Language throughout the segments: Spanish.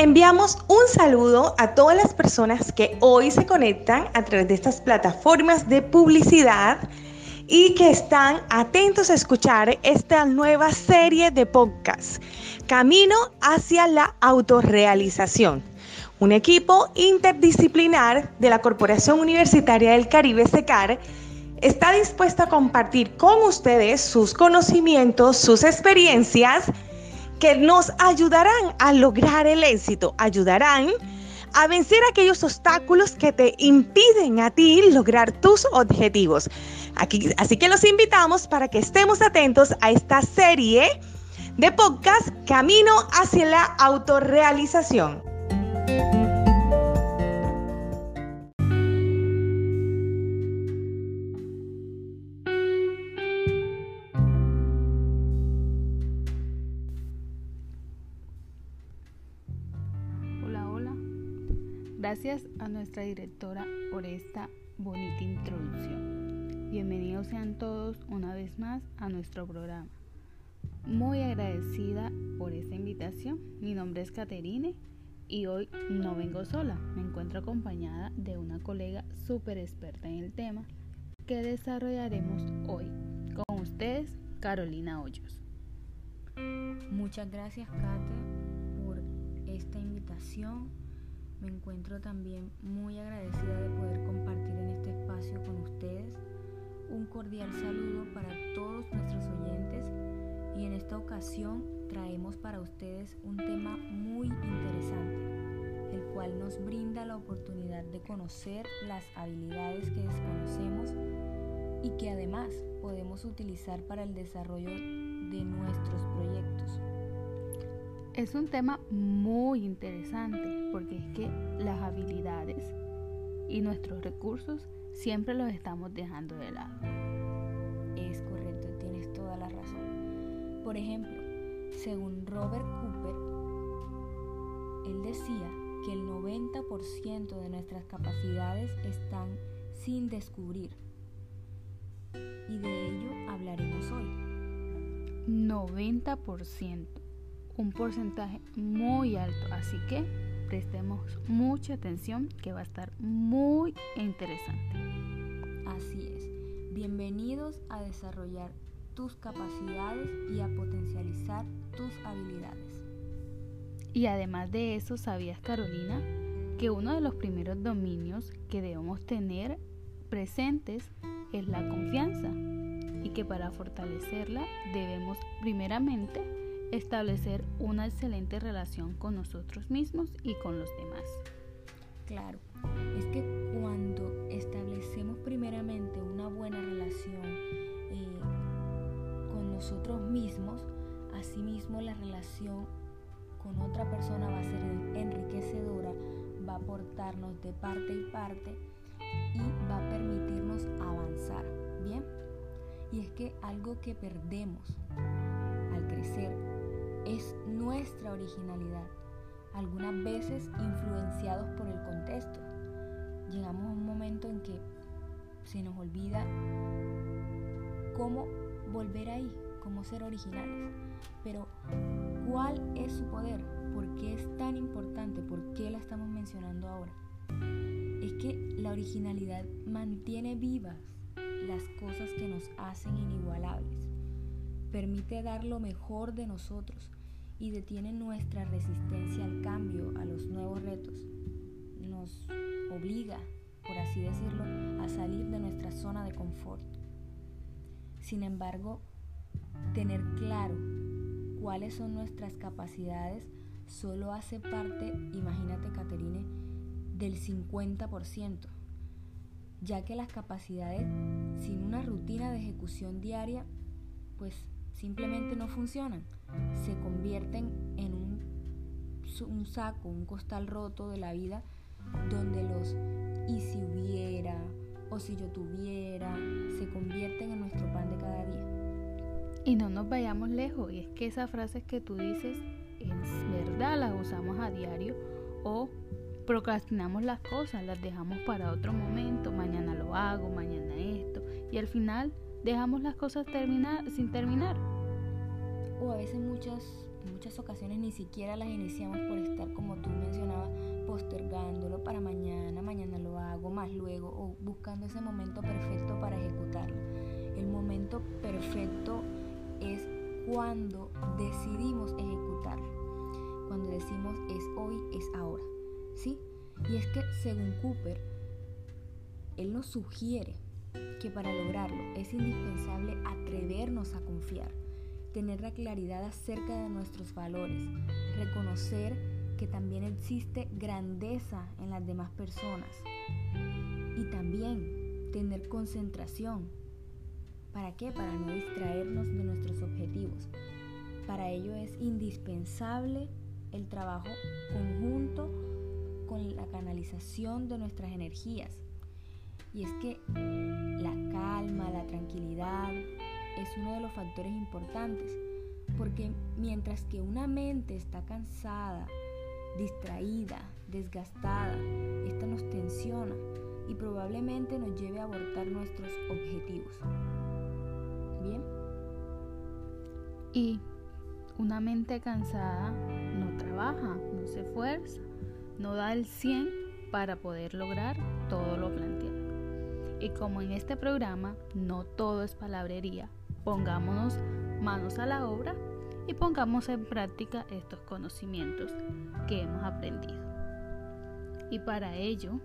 Enviamos un saludo a todas las personas que hoy se conectan a través de estas plataformas de publicidad y que están atentos a escuchar esta nueva serie de podcast, Camino hacia la autorrealización. Un equipo interdisciplinar de la Corporación Universitaria del Caribe, SECAR, está dispuesto a compartir con ustedes sus conocimientos, sus experiencias, que nos ayudarán a lograr el éxito, ayudarán a vencer aquellos obstáculos que te impiden a ti lograr tus objetivos. Aquí, así que los invitamos para que estemos atentos a esta serie de podcast Camino hacia la autorrealización. Gracias a nuestra directora por esta bonita introducción. Bienvenidos sean todos una vez más a nuestro programa. Muy agradecida por esta invitación. Mi nombre es Caterine y hoy no vengo sola. Me encuentro acompañada de una colega súper experta en el tema que desarrollaremos hoy. Con ustedes, Carolina Hoyos. Muchas gracias, Kate, por esta invitación me encuentro también muy agradecida de poder compartir en este espacio con ustedes. Un cordial saludo para todos nuestros oyentes y en esta ocasión traemos para ustedes un tema muy interesante, el cual nos brinda la oportunidad de conocer las habilidades que desconocemos y que además podemos utilizar para el desarrollo de nuestros proyectos. Es un tema muy interesante porque es que las habilidades y nuestros recursos siempre los estamos dejando de lado. Es correcto, tienes toda la razón. Por ejemplo, según Robert Cooper, él decía que el 90% de nuestras capacidades están sin descubrir. Y de ello hablaremos hoy. 90% un porcentaje muy alto, así que prestemos mucha atención que va a estar muy interesante. Así es, bienvenidos a desarrollar tus capacidades y a potencializar tus habilidades. Y además de eso, ¿sabías Carolina que uno de los primeros dominios que debemos tener presentes es la confianza? Y que para fortalecerla debemos primeramente establecer una excelente relación con nosotros mismos y con los demás. Claro, es que cuando establecemos primeramente una buena relación eh, con nosotros mismos, asimismo la relación con otra persona va a ser enriquecedora, va a aportarnos de parte y parte y va a permitirnos avanzar, ¿bien? Y es que algo que perdemos al crecer es nuestra originalidad, algunas veces influenciados por el contexto. Llegamos a un momento en que se nos olvida cómo volver ahí, cómo ser originales. Pero, ¿cuál es su poder? ¿Por qué es tan importante? ¿Por qué la estamos mencionando ahora? Es que la originalidad mantiene vivas las cosas que nos hacen inigualables permite dar lo mejor de nosotros y detiene nuestra resistencia al cambio, a los nuevos retos. Nos obliga, por así decirlo, a salir de nuestra zona de confort. Sin embargo, tener claro cuáles son nuestras capacidades solo hace parte, imagínate Caterine, del 50%, ya que las capacidades sin una rutina de ejecución diaria, pues simplemente no funcionan. Se convierten en un, saco, un costal roto de la vida donde los y si hubiera o si yo tuviera se convierten en nuestro pan de cada día. Y no nos vayamos lejos, y es que esas frases que tú dices es verdad, las usamos a diario o procrastinamos las cosas, las dejamos para otro momento, mañana lo hago, mañana esto, y al final dejamos las cosas terminar sin terminar. O a veces muchas muchas ocasiones ni siquiera las iniciamos por estar, como tú mencionabas, postergándolo para mañana, mañana lo hago, más luego, o buscando ese momento perfecto para ejecutarlo. El momento perfecto es cuando decidimos ejecutarlo, cuando decimos es hoy, es ahora. ¿Sí? Y es que según Cooper, él nos sugiere que para lograrlo es indispensable atrevernos a confiar, tener la claridad acerca de nuestros valores, reconocer que también existe grandeza en las demás personas y también tener concentración. ¿Para qué? Para no distraernos de nuestros objetivos. Para ello es indispensable el trabajo conjunto con la canalización de nuestras energías y es que la calma, la tranquilidad es uno de los factores importantes, porque mientras que una mente está cansada, distraída, desgastada, esta nos tensiona y probablemente nos lleve a abortar nuestros objetivos. ¿Bien? Y una mente cansada no trabaja, no se esfuerza, no da el 100 para poder lograr todo lo planteado. Y como en este programa no todo es palabrería, pongámonos manos a la obra y pongamos en práctica estos conocimientos que hemos aprendido. Y para ello,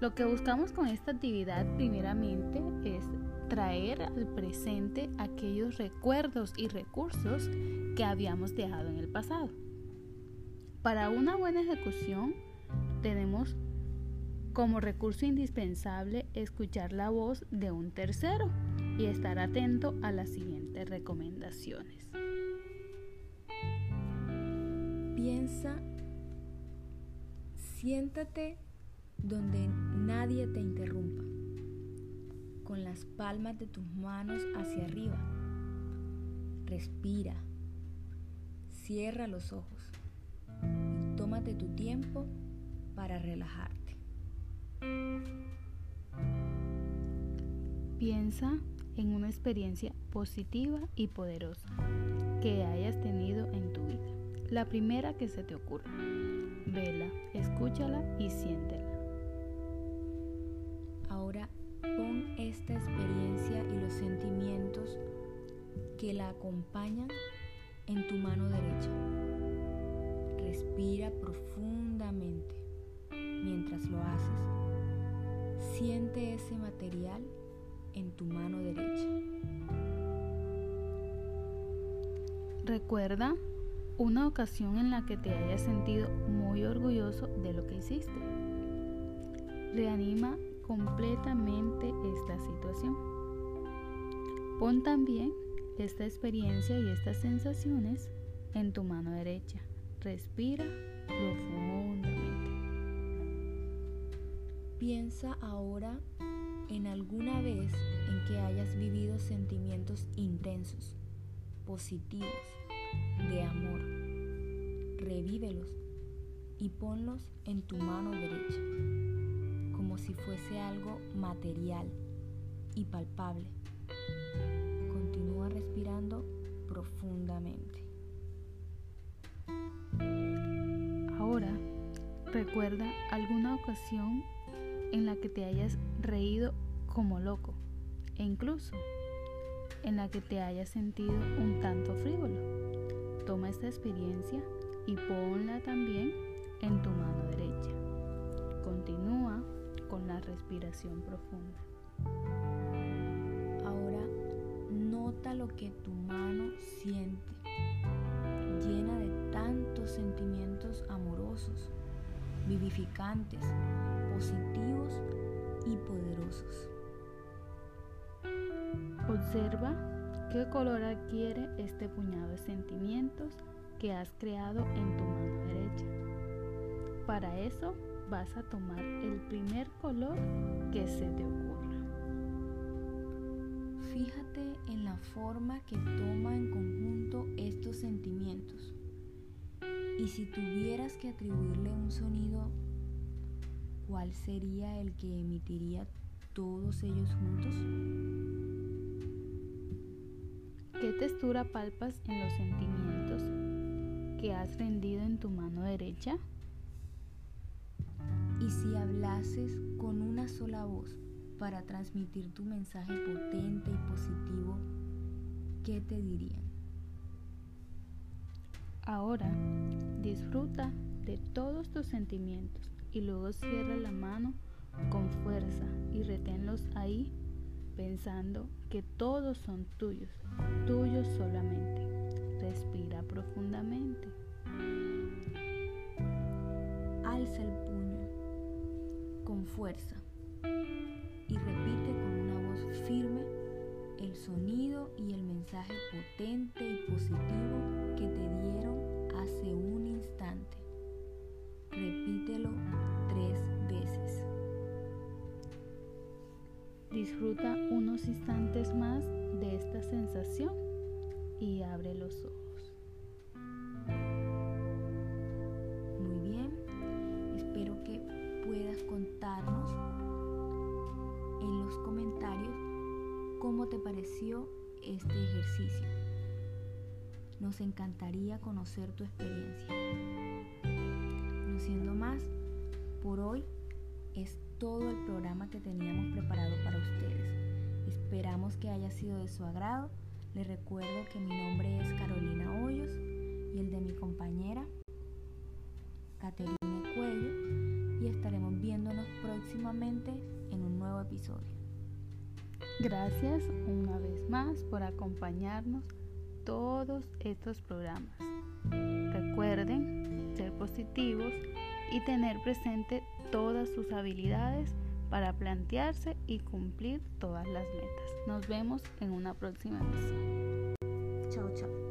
lo que buscamos con esta actividad primeramente es traer al presente aquellos recuerdos y recursos que habíamos dejado en el pasado. Para una buena ejecución tenemos como recurso indispensable escuchar la voz de un tercero y estar atento a las siguientes recomendaciones. Piensa, siéntate donde nadie te interrumpa, con las palmas de tus manos hacia arriba. Respira, cierra los ojos tómate tu tiempo para relajarte. Piensa en una experiencia positiva y poderosa que hayas tenido en tu vida. La primera que se te ocurra. Vela, escúchala y siéntela. Ahora pon esta experiencia y los sentimientos que la acompañan en tu mano derecha. Respira profundamente. Mientras lo haces, siente ese material en tu mano derecha. Recuerda una ocasión en la que te hayas sentido muy orgulloso de lo que hiciste. Reanima completamente esta situación. Pon también esta experiencia y estas sensaciones en tu mano derecha. Respira profundamente. Piensa ahora en alguna vez en que hayas vivido sentimientos intensos, positivos, de amor. Revívelos y ponlos en tu mano derecha, como si fuese algo material y palpable. Continúa respirando profundamente. Recuerda alguna ocasión en la que te hayas reído como loco e incluso en la que te hayas sentido un tanto frívolo. Toma esta experiencia y ponla también en tu mano derecha. Continúa con la respiración profunda. Ahora nota lo que tu mano siente, llena de tantos sentimientos amorosos vivificantes, positivos y poderosos. Observa qué color adquiere este puñado de sentimientos que has creado en tu mano derecha. Para eso vas a tomar el primer color que se te ocurra. Fíjate en la forma que toma en conjunto estos sentimientos y si tuvieras que atribuirle un sonido, ¿cuál sería el que emitiría todos ellos juntos? ¿Qué textura palpas en los sentimientos que has rendido en tu mano derecha? Y si hablases con una sola voz para transmitir tu mensaje potente y positivo, ¿qué te dirían? Ahora disfruta de todos tus sentimientos y luego cierra la mano con fuerza y reténlos ahí pensando que todos son tuyos, tuyos solamente. Respira profundamente. Alza el puño con fuerza y repite con una voz firme el sonido y el mensaje potente y positivo que te dieron hace un instante. Repítelo tres veces. Disfruta unos instantes más de esta sensación y abre los ojos. Muy bien, espero que puedas contarnos en los comentarios cómo te pareció este ejercicio. Nos encantaría conocer tu experiencia. No siendo más, por hoy es todo el programa que teníamos preparado para ustedes. Esperamos que haya sido de su agrado. Les recuerdo que mi nombre es Carolina Hoyos y el de mi compañera Caterina Cuello y estaremos viéndonos próximamente en un nuevo episodio. Gracias una vez más por acompañarnos todos estos programas. Recuerden ser positivos y tener presente todas sus habilidades para plantearse y cumplir todas las metas. Nos vemos en una próxima emisión. Chao, chao.